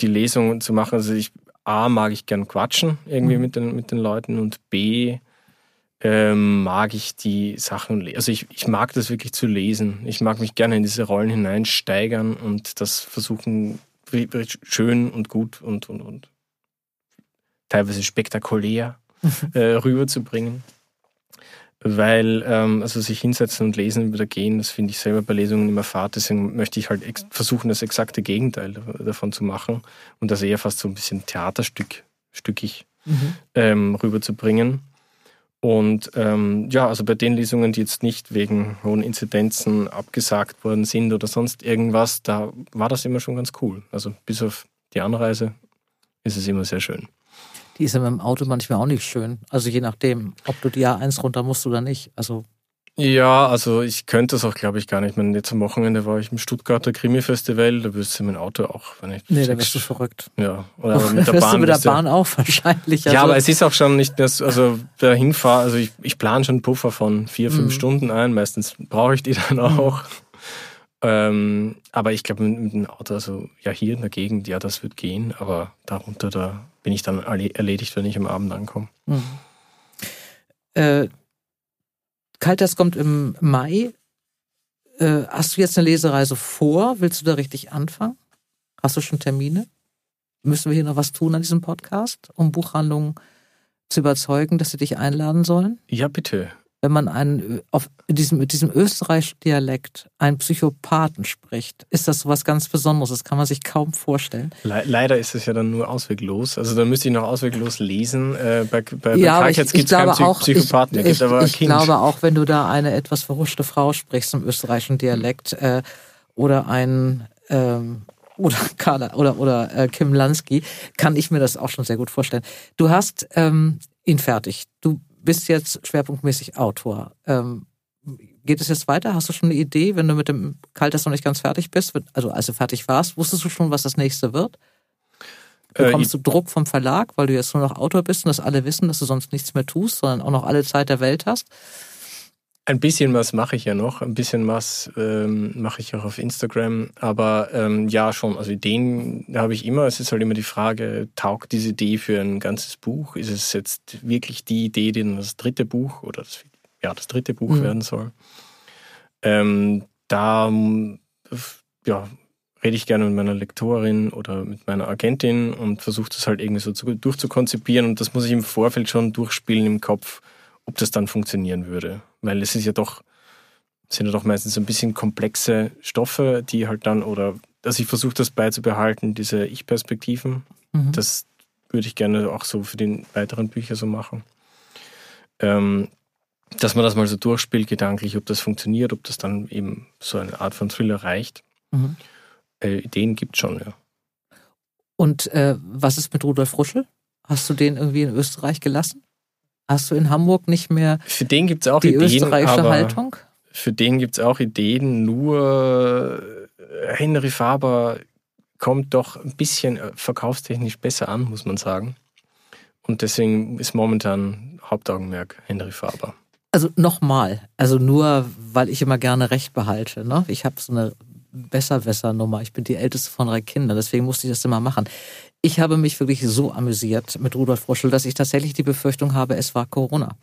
die Lesungen zu machen, also ich A mag ich gern quatschen irgendwie mhm. mit, den, mit den Leuten und B ähm, mag ich die Sachen, also ich, ich mag das wirklich zu lesen. Ich mag mich gerne in diese Rollen hineinsteigern und das versuchen schön und gut und, und, und teilweise spektakulär äh, rüberzubringen. Weil, ähm, also sich hinsetzen und lesen wieder gehen, das finde ich selber bei Lesungen immer fad. Deswegen möchte ich halt versuchen, das exakte Gegenteil davon zu machen und das eher fast so ein bisschen Theaterstück, stückig mhm. ähm, rüberzubringen. Und ähm, ja, also bei den Lesungen, die jetzt nicht wegen hohen Inzidenzen abgesagt worden sind oder sonst irgendwas, da war das immer schon ganz cool. Also bis auf die Anreise ist es immer sehr schön. Die ist ja mit dem Auto manchmal auch nicht schön. Also je nachdem, ob du die A1 runter musst oder nicht. Also ja, also ich könnte das auch, glaube ich, gar nicht. Ich meine, jetzt am Wochenende war ich im Stuttgarter Krimi-Festival, da wüsste mein Auto auch, wenn ich. Nee, da bist du verrückt. Ja, oder aber mit der Bahn. Du mit der Bahn auch wahrscheinlich. Also ja, aber es ist auch schon nicht, das, also der Hinfahr, also ich, ich plane schon einen Puffer von vier, fünf mhm. Stunden ein. Meistens brauche ich die dann auch. Mhm. Ähm, aber ich glaube, mit, dem Auto, also ja, hier in der Gegend, ja, das wird gehen, aber darunter, da bin ich dann erledigt, wenn ich am Abend ankomme. Mhm. Äh, Kalters kommt im Mai. Äh, hast du jetzt eine Lesereise vor? Willst du da richtig anfangen? Hast du schon Termine? Müssen wir hier noch was tun an diesem Podcast, um Buchhandlungen zu überzeugen, dass sie dich einladen sollen? Ja, bitte wenn man einen, auf diesem, mit diesem österreichischen Dialekt einen Psychopathen spricht, ist das was ganz Besonderes. Das kann man sich kaum vorstellen. Le leider ist es ja dann nur ausweglos. Also da müsste ich noch ausweglos lesen. Äh, bei bei, ja, bei gibt es keinen auch, Psychopathen. Ich, ich, ich glaube auch, wenn du da eine etwas verhuschte Frau sprichst im österreichischen Dialekt äh, oder ein ähm, oder Carla oder oder äh, Kim Lansky, kann ich mir das auch schon sehr gut vorstellen. Du hast ähm, ihn fertig. Du bist jetzt schwerpunktmäßig Autor. Ähm, geht es jetzt weiter? Hast du schon eine Idee, wenn du mit dem Kaltes noch nicht ganz fertig bist? Also als du fertig warst, wusstest du schon, was das nächste wird? Äh, Bekommst äh, du Druck vom Verlag, weil du jetzt nur noch Autor bist und dass alle wissen, dass du sonst nichts mehr tust, sondern auch noch alle Zeit der Welt hast? Ein bisschen was mache ich ja noch, ein bisschen was ähm, mache ich auch auf Instagram, aber ähm, ja schon, also Ideen habe ich immer. Es ist halt immer die Frage, taugt diese Idee für ein ganzes Buch? Ist es jetzt wirklich die Idee, die dann das dritte Buch oder das, ja, das dritte Buch mhm. werden soll? Ähm, da ja, rede ich gerne mit meiner Lektorin oder mit meiner Agentin und versuche das halt irgendwie so zu, durchzukonzipieren und das muss ich im Vorfeld schon durchspielen im Kopf, ob das dann funktionieren würde. Weil es ist ja doch, sind ja doch meistens ein bisschen komplexe Stoffe, die halt dann, oder also ich versuche das beizubehalten, diese Ich-Perspektiven. Mhm. Das würde ich gerne auch so für die weiteren Bücher so machen. Ähm, dass man das mal so durchspielt, gedanklich, ob das funktioniert, ob das dann eben so eine Art von Thriller reicht. Mhm. Äh, Ideen gibt schon, ja. Und äh, was ist mit Rudolf Ruschel? Hast du den irgendwie in Österreich gelassen? Hast du in Hamburg nicht mehr für den gibt's auch die Ideen, österreichische Haltung? Für den gibt es auch Ideen, nur äh, Henry Faber kommt doch ein bisschen äh, verkaufstechnisch besser an, muss man sagen. Und deswegen ist momentan Hauptaugenmerk Henry Faber. Also nochmal, also nur weil ich immer gerne Recht behalte. Ne? Ich habe so eine Besserwässer-Nummer. Ich bin die älteste von drei Kindern, deswegen musste ich das immer machen. Ich habe mich wirklich so amüsiert mit Rudolf Froschel, dass ich tatsächlich die Befürchtung habe, es war Corona.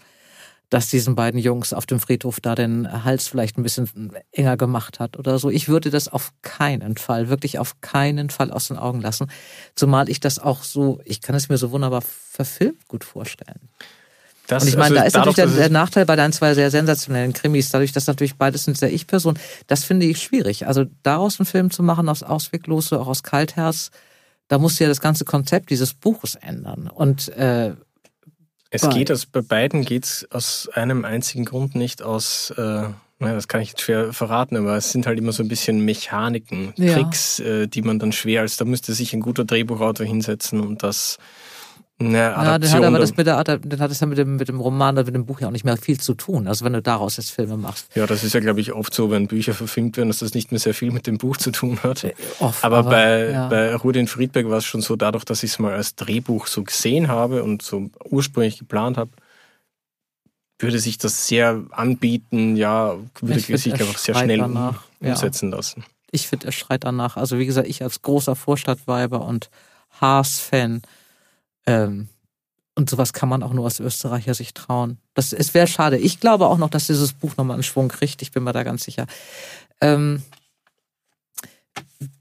Dass diesen beiden Jungs auf dem Friedhof da den Hals vielleicht ein bisschen enger gemacht hat oder so. Ich würde das auf keinen Fall, wirklich auf keinen Fall aus den Augen lassen. Zumal ich das auch so, ich kann es mir so wunderbar verfilmt gut vorstellen. Das, und ich meine, also da ist dadurch, natürlich der, der, Nachteil bei deinen zwei sehr sensationellen Krimis, dadurch, dass natürlich beides sind sehr Ich-Personen, das finde ich schwierig. Also daraus einen Film zu machen, aus Ausweglose, auch aus Kaltherz, da musst du ja das ganze Konzept dieses Buches ändern. Und äh, es geht aus, bei beiden geht es aus einem einzigen Grund nicht aus, äh, naja, das kann ich jetzt schwer verraten, aber es sind halt immer so ein bisschen Mechaniken, ja. Tricks, äh, die man dann schwer als, da müsste sich ein guter Drehbuchautor hinsetzen und das eine ja, dann hat aber das mit der dann hat es ja mit dem, mit dem Roman oder mit dem Buch ja auch nicht mehr viel zu tun. Also wenn du daraus jetzt Filme machst. Ja, das ist ja, glaube ich, oft so, wenn Bücher verfilmt werden, dass das nicht mehr sehr viel mit dem Buch zu tun hat. Äh, oft, aber, aber, bei, ja. bei Rudin Friedberg war es schon so, dadurch, dass ich es mal als Drehbuch so gesehen habe und so ursprünglich geplant habe, würde sich das sehr anbieten, ja, würde ich sich einfach sehr schnell danach. umsetzen ja. lassen. Ich finde, er schreit danach. Also wie gesagt, ich als großer Vorstadtweiber und Haas-Fan, ähm, und sowas kann man auch nur aus Österreicher sich trauen. Das, es wäre schade. Ich glaube auch noch, dass dieses Buch nochmal einen Schwung kriegt. Ich bin mir da ganz sicher. Ähm,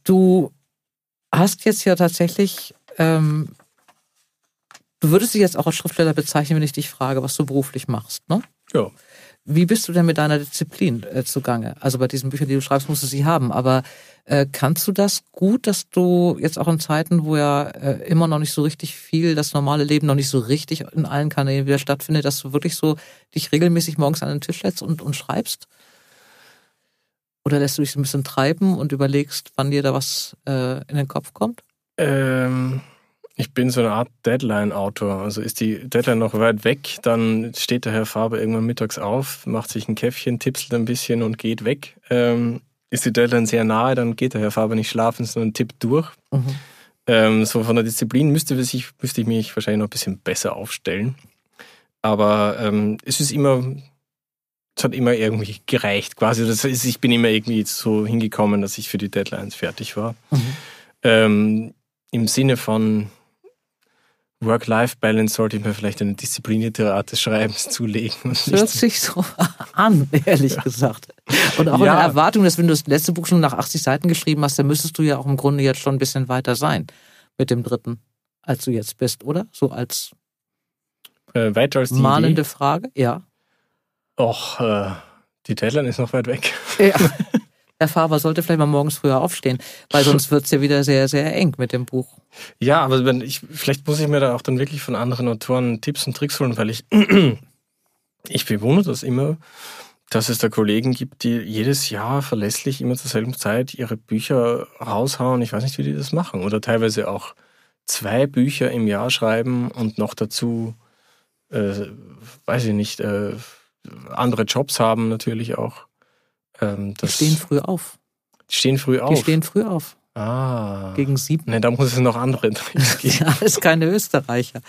du hast jetzt ja tatsächlich, ähm, du würdest dich jetzt auch als Schriftsteller bezeichnen, wenn ich dich frage, was du beruflich machst, ne? Ja. Wie bist du denn mit deiner Disziplin äh, zugange? Also bei diesen Büchern, die du schreibst, musst du sie haben. Aber äh, kannst du das gut, dass du jetzt auch in Zeiten, wo ja äh, immer noch nicht so richtig viel, das normale Leben noch nicht so richtig in allen Kanälen wieder stattfindet, dass du wirklich so dich regelmäßig morgens an den Tisch setzt und, und schreibst? Oder lässt du dich so ein bisschen treiben und überlegst, wann dir da was äh, in den Kopf kommt? Ähm ich bin so eine Art Deadline-Autor. Also ist die Deadline noch weit weg, dann steht der Herr Faber irgendwann mittags auf, macht sich ein Käffchen, tipselt ein bisschen und geht weg. Ähm, ist die Deadline sehr nahe, dann geht der Herr Faber nicht schlafen, sondern tippt durch. Mhm. Ähm, so von der Disziplin müsste ich, müsste ich mich wahrscheinlich noch ein bisschen besser aufstellen. Aber ähm, es ist immer, es hat immer irgendwie gereicht quasi. Das ist, ich bin immer irgendwie so hingekommen, dass ich für die Deadlines fertig war. Mhm. Ähm, Im Sinne von, Work-Life-Balance sollte ich mir vielleicht eine disziplinierte Art des Schreibens zulegen. Das hört sich so an, ehrlich ja. gesagt. Und auch ja. in der Erwartung, dass wenn du das letzte Buch schon nach 80 Seiten geschrieben hast, dann müsstest du ja auch im Grunde jetzt schon ein bisschen weiter sein mit dem dritten, als du jetzt bist, oder? So als äh, weiter als die mahnende Idee? Frage, ja. Och, äh, die Deadline ist noch weit weg. Ja. Herr Faber sollte vielleicht mal morgens früher aufstehen, weil sonst wird es ja wieder sehr, sehr eng mit dem Buch. Ja, aber wenn ich, vielleicht muss ich mir da auch dann wirklich von anderen Autoren Tipps und Tricks holen, weil ich, ich bewundere das immer, dass es da Kollegen gibt, die jedes Jahr verlässlich immer zur selben Zeit ihre Bücher raushauen. Ich weiß nicht, wie die das machen. Oder teilweise auch zwei Bücher im Jahr schreiben und noch dazu, äh, weiß ich nicht, äh, andere Jobs haben natürlich auch. Ähm, die stehen früh auf. Die stehen früh auf? Die stehen früh auf. Ah. Gegen sieben. Ne, da muss es noch andere geben. ja, es keine Österreicher,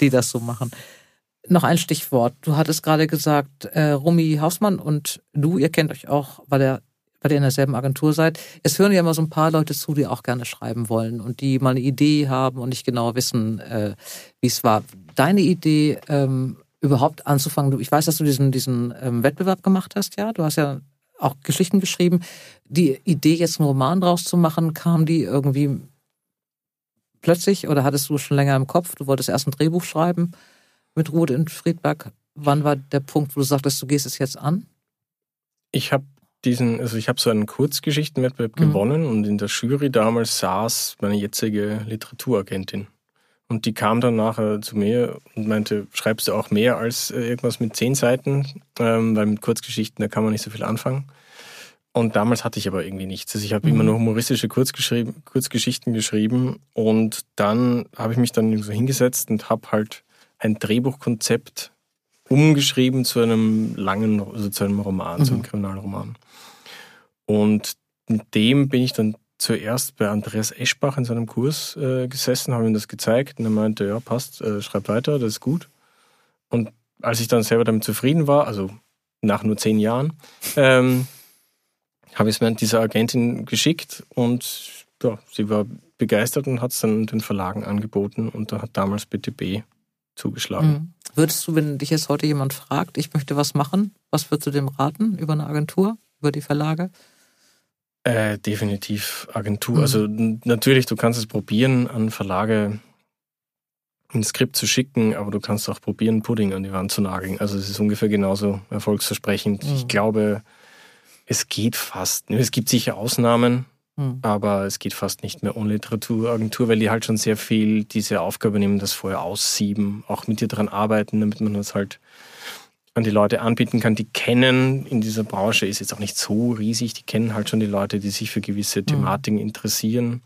die das so machen. noch ein Stichwort. Du hattest gerade gesagt, äh, Rumi Hausmann und du, ihr kennt euch auch, weil ihr, weil ihr in derselben Agentur seid. Es hören ja immer so ein paar Leute zu, die auch gerne schreiben wollen und die mal eine Idee haben und nicht genau wissen, äh, wie es war. Deine Idee, ähm, überhaupt anzufangen, ich weiß, dass du diesen, diesen ähm, Wettbewerb gemacht hast, ja? Du hast ja auch Geschichten geschrieben. Die Idee, jetzt einen Roman draus zu machen, kam die irgendwie plötzlich oder hattest du schon länger im Kopf? Du wolltest erst ein Drehbuch schreiben mit Ruth in Friedberg. Wann war der Punkt, wo du sagtest, du gehst es jetzt an? Ich habe diesen, also ich habe so einen Kurzgeschichtenwettbewerb mhm. gewonnen und in der Jury damals saß meine jetzige Literaturagentin. Und die kam dann nachher zu mir und meinte, schreibst du auch mehr als äh, irgendwas mit zehn Seiten? Ähm, weil mit Kurzgeschichten, da kann man nicht so viel anfangen. Und damals hatte ich aber irgendwie nichts. Also ich habe mhm. immer nur humoristische Kurzgeschichten geschrieben und dann habe ich mich dann so hingesetzt und habe halt ein Drehbuchkonzept umgeschrieben zu einem langen, also zu einem Roman, mhm. zu einem mhm. Kriminalroman. Und mit dem bin ich dann zuerst bei Andreas Eschbach in seinem Kurs äh, gesessen, habe ihm das gezeigt und er meinte, ja, passt, äh, schreib weiter, das ist gut. Und als ich dann selber damit zufrieden war, also nach nur zehn Jahren, ähm, habe ich es mir dieser Agentin geschickt und ja, sie war begeistert und hat es dann den Verlagen angeboten und da hat damals BTB zugeschlagen. Mhm. Würdest du, wenn dich jetzt heute jemand fragt, ich möchte was machen, was würdest du dem raten über eine Agentur, über die Verlage? Äh, definitiv Agentur. Mhm. Also natürlich, du kannst es probieren, an Verlage ein Skript zu schicken, aber du kannst auch probieren, Pudding an die Wand zu nageln. Also es ist ungefähr genauso erfolgsversprechend. Mhm. Ich glaube, es geht fast. Es gibt sicher Ausnahmen, mhm. aber es geht fast nicht mehr ohne Literaturagentur, weil die halt schon sehr viel diese Aufgabe nehmen, das vorher aussieben, auch mit dir daran arbeiten, damit man das halt an die Leute anbieten kann, die kennen in dieser Branche, ist jetzt auch nicht so riesig, die kennen halt schon die Leute, die sich für gewisse mhm. Thematiken interessieren.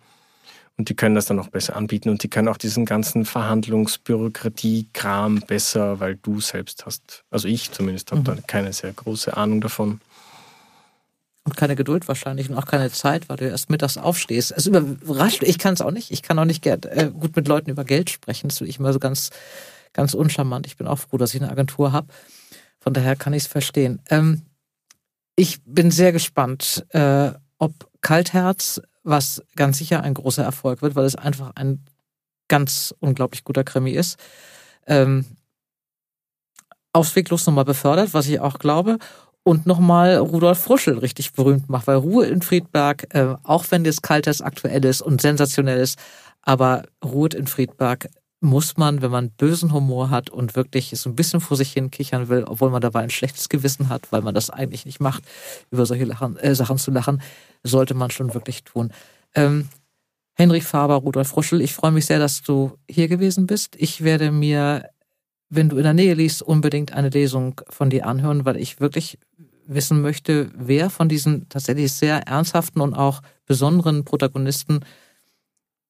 Und die können das dann auch besser anbieten und die können auch diesen ganzen Verhandlungsbürokratie-Kram besser, weil du selbst hast, also ich zumindest habe mhm. da keine sehr große Ahnung davon. Und keine Geduld wahrscheinlich und auch keine Zeit, weil du erst mittags aufstehst. Es überrascht, ich kann es auch nicht. Ich kann auch nicht äh, gut mit Leuten über Geld sprechen. Das finde ich immer so ganz, ganz uncharmant. Ich bin auch froh, dass ich eine Agentur habe. Von daher kann ich es verstehen. Ähm, ich bin sehr gespannt, äh, ob Kaltherz, was ganz sicher ein großer Erfolg wird, weil es einfach ein ganz unglaublich guter Krimi ist, ähm, ausweglos nochmal befördert, was ich auch glaube. Und nochmal Rudolf Fruschel richtig berühmt macht, weil Ruhe in Friedberg, äh, auch wenn das Kalters aktuell ist und sensationell ist, aber Ruhe in Friedberg muss man, wenn man bösen Humor hat und wirklich so ein bisschen vor sich hin kichern will, obwohl man dabei ein schlechtes Gewissen hat, weil man das eigentlich nicht macht, über solche Lachen, äh, Sachen zu lachen, sollte man schon wirklich tun. Ähm, Henrik Faber, Rudolf Ruschel, ich freue mich sehr, dass du hier gewesen bist. Ich werde mir, wenn du in der Nähe liest, unbedingt eine Lesung von dir anhören, weil ich wirklich wissen möchte, wer von diesen tatsächlich sehr ernsthaften und auch besonderen Protagonisten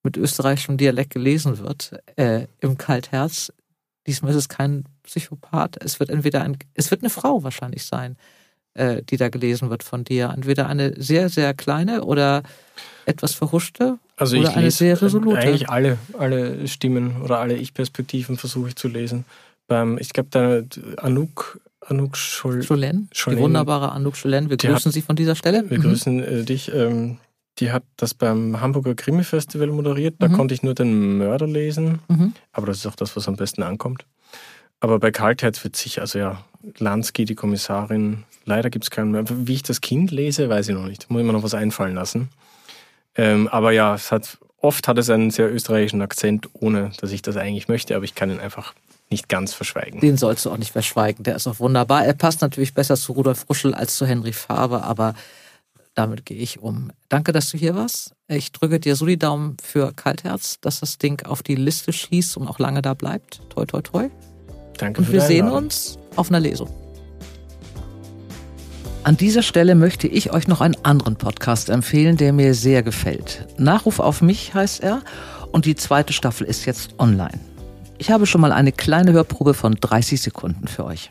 mit österreichischem Dialekt gelesen wird, äh, im Kaltherz. Diesmal ist es kein Psychopath. Es wird entweder ein, es wird eine Frau wahrscheinlich sein, äh, die da gelesen wird von dir. Entweder eine sehr, sehr kleine oder etwas verhuschte also oder eine sehr resolute. Eigentlich alle, alle Stimmen oder alle Ich-Perspektiven versuche ich zu lesen. Beim, ich glaube, der Anouk Anouk Schol Scholen, die wunderbare Anouk Scholen. Wir grüßen hat, Sie von dieser Stelle. Wir mhm. grüßen äh, dich. Ähm, die hat das beim Hamburger Krimi-Festival moderiert. Da mhm. konnte ich nur den Mörder lesen. Mhm. Aber das ist auch das, was am besten ankommt. Aber bei Kaltherz wird sicher, also ja, Lansky, die Kommissarin, leider gibt es keinen mehr. Wie ich das Kind lese, weiß ich noch nicht. Muss ich mir noch was einfallen lassen. Ähm, aber ja, es hat, oft hat es einen sehr österreichischen Akzent, ohne dass ich das eigentlich möchte, aber ich kann ihn einfach nicht ganz verschweigen. Den sollst du auch nicht verschweigen, der ist auch wunderbar. Er passt natürlich besser zu Rudolf Ruschel als zu Henry Faber, aber damit gehe ich um. Danke, dass du hier warst. Ich drücke dir so die Daumen für Kaltherz, dass das Ding auf die Liste schießt und auch lange da bleibt. Toi, toi, toi. Danke und für wir sehen uns auf einer Lesung. An dieser Stelle möchte ich euch noch einen anderen Podcast empfehlen, der mir sehr gefällt. Nachruf auf mich heißt er und die zweite Staffel ist jetzt online. Ich habe schon mal eine kleine Hörprobe von 30 Sekunden für euch.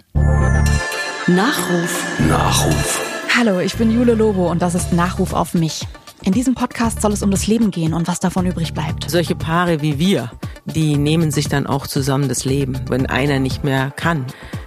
Nachruf. Nachruf. Hallo, ich bin Jule Lobo und das ist Nachruf auf mich. In diesem Podcast soll es um das Leben gehen und was davon übrig bleibt. Solche Paare wie wir die nehmen sich dann auch zusammen das Leben. Wenn einer nicht mehr kann,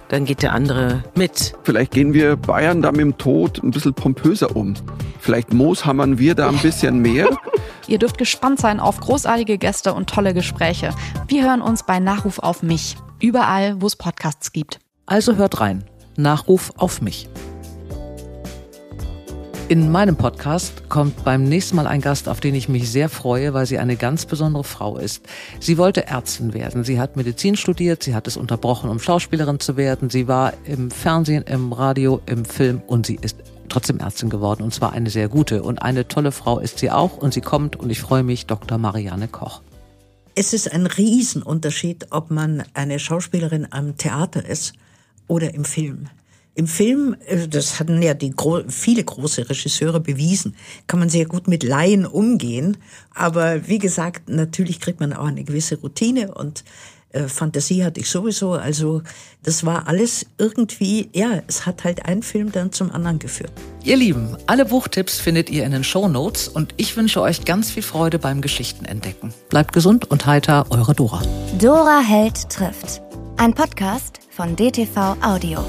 dann geht der andere mit. Vielleicht gehen wir Bayern da mit dem Tod ein bisschen pompöser um. Vielleicht mooshammern wir da ein bisschen mehr. Ihr dürft gespannt sein auf großartige Gäste und tolle Gespräche. Wir hören uns bei Nachruf auf mich. Überall, wo es Podcasts gibt. Also hört rein. Nachruf auf mich. In meinem Podcast kommt beim nächsten Mal ein Gast, auf den ich mich sehr freue, weil sie eine ganz besondere Frau ist. Sie wollte Ärztin werden. Sie hat Medizin studiert, sie hat es unterbrochen, um Schauspielerin zu werden. Sie war im Fernsehen, im Radio, im Film und sie ist trotzdem Ärztin geworden und zwar eine sehr gute. Und eine tolle Frau ist sie auch und sie kommt und ich freue mich, Dr. Marianne Koch. Es ist ein Riesenunterschied, ob man eine Schauspielerin am Theater ist oder im Film. Im Film, äh, das hatten ja die viele große Regisseure bewiesen, kann man sehr gut mit Laien umgehen. Aber wie gesagt, natürlich kriegt man auch eine gewisse Routine und äh, Fantasie hatte ich sowieso. Also das war alles irgendwie, ja, es hat halt ein Film dann zum anderen geführt. Ihr Lieben, alle Buchtipps findet ihr in den Show Notes und ich wünsche euch ganz viel Freude beim Geschichtenentdecken. Bleibt gesund und heiter, eure Dora. Dora Held trifft. Ein Podcast von DTV Audio.